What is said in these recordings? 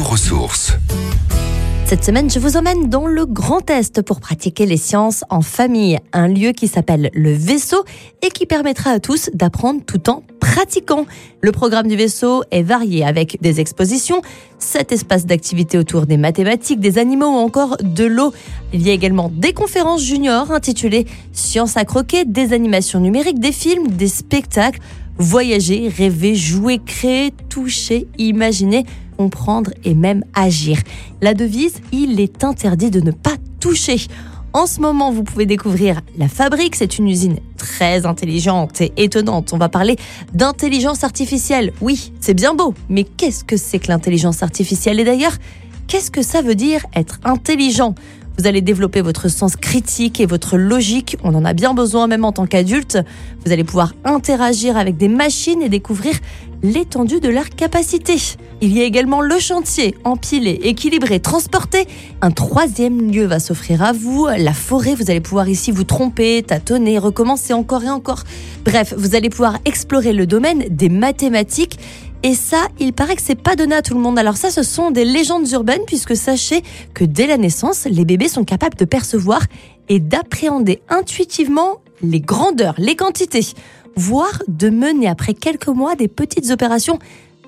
retour aux. Cette semaine, je vous emmène dans le Grand Est pour pratiquer les sciences en famille, un lieu qui s'appelle le vaisseau et qui permettra à tous d'apprendre tout en pratiquant. Le programme du vaisseau est varié avec des expositions, sept espaces d'activité autour des mathématiques, des animaux ou encore de l'eau. Il y a également des conférences juniors intitulées Sciences à croquer, des animations numériques, des films, des spectacles. Voyager, rêver, jouer, créer, toucher, imaginer, comprendre et même agir. La devise, il est interdit de ne pas toucher. En ce moment, vous pouvez découvrir La Fabrique. C'est une usine très intelligente et étonnante. On va parler d'intelligence artificielle. Oui, c'est bien beau, mais qu'est-ce que c'est que l'intelligence artificielle? Et d'ailleurs, qu'est-ce que ça veut dire être intelligent? Vous allez développer votre sens critique et votre logique. On en a bien besoin même en tant qu'adulte. Vous allez pouvoir interagir avec des machines et découvrir l'étendue de leurs capacités. Il y a également le chantier, empilé, équilibré, transporté. Un troisième lieu va s'offrir à vous, la forêt. Vous allez pouvoir ici vous tromper, tâtonner, recommencer encore et encore. Bref, vous allez pouvoir explorer le domaine des mathématiques et ça, il paraît que c'est pas donné à tout le monde. Alors ça, ce sont des légendes urbaines puisque sachez que dès la naissance, les bébés sont capables de percevoir et d'appréhender intuitivement les grandeurs, les quantités, voire de mener après quelques mois des petites opérations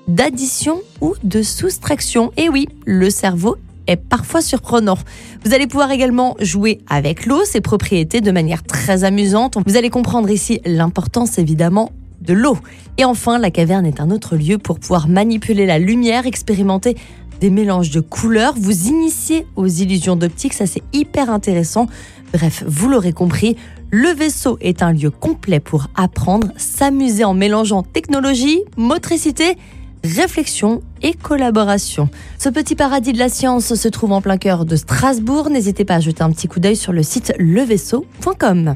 d'addition ou de soustraction. Et oui, le cerveau est parfois surprenant. Vous allez pouvoir également jouer avec l'eau, ses propriétés de manière très amusante. Vous allez comprendre ici l'importance évidemment de l'eau. Et enfin, la caverne est un autre lieu pour pouvoir manipuler la lumière, expérimenter des mélanges de couleurs, vous initier aux illusions d'optique, ça c'est hyper intéressant. Bref, vous l'aurez compris, le vaisseau est un lieu complet pour apprendre, s'amuser en mélangeant technologie, motricité, réflexion et collaboration. Ce petit paradis de la science se trouve en plein cœur de Strasbourg. N'hésitez pas à jeter un petit coup d'œil sur le site levaisseau.com.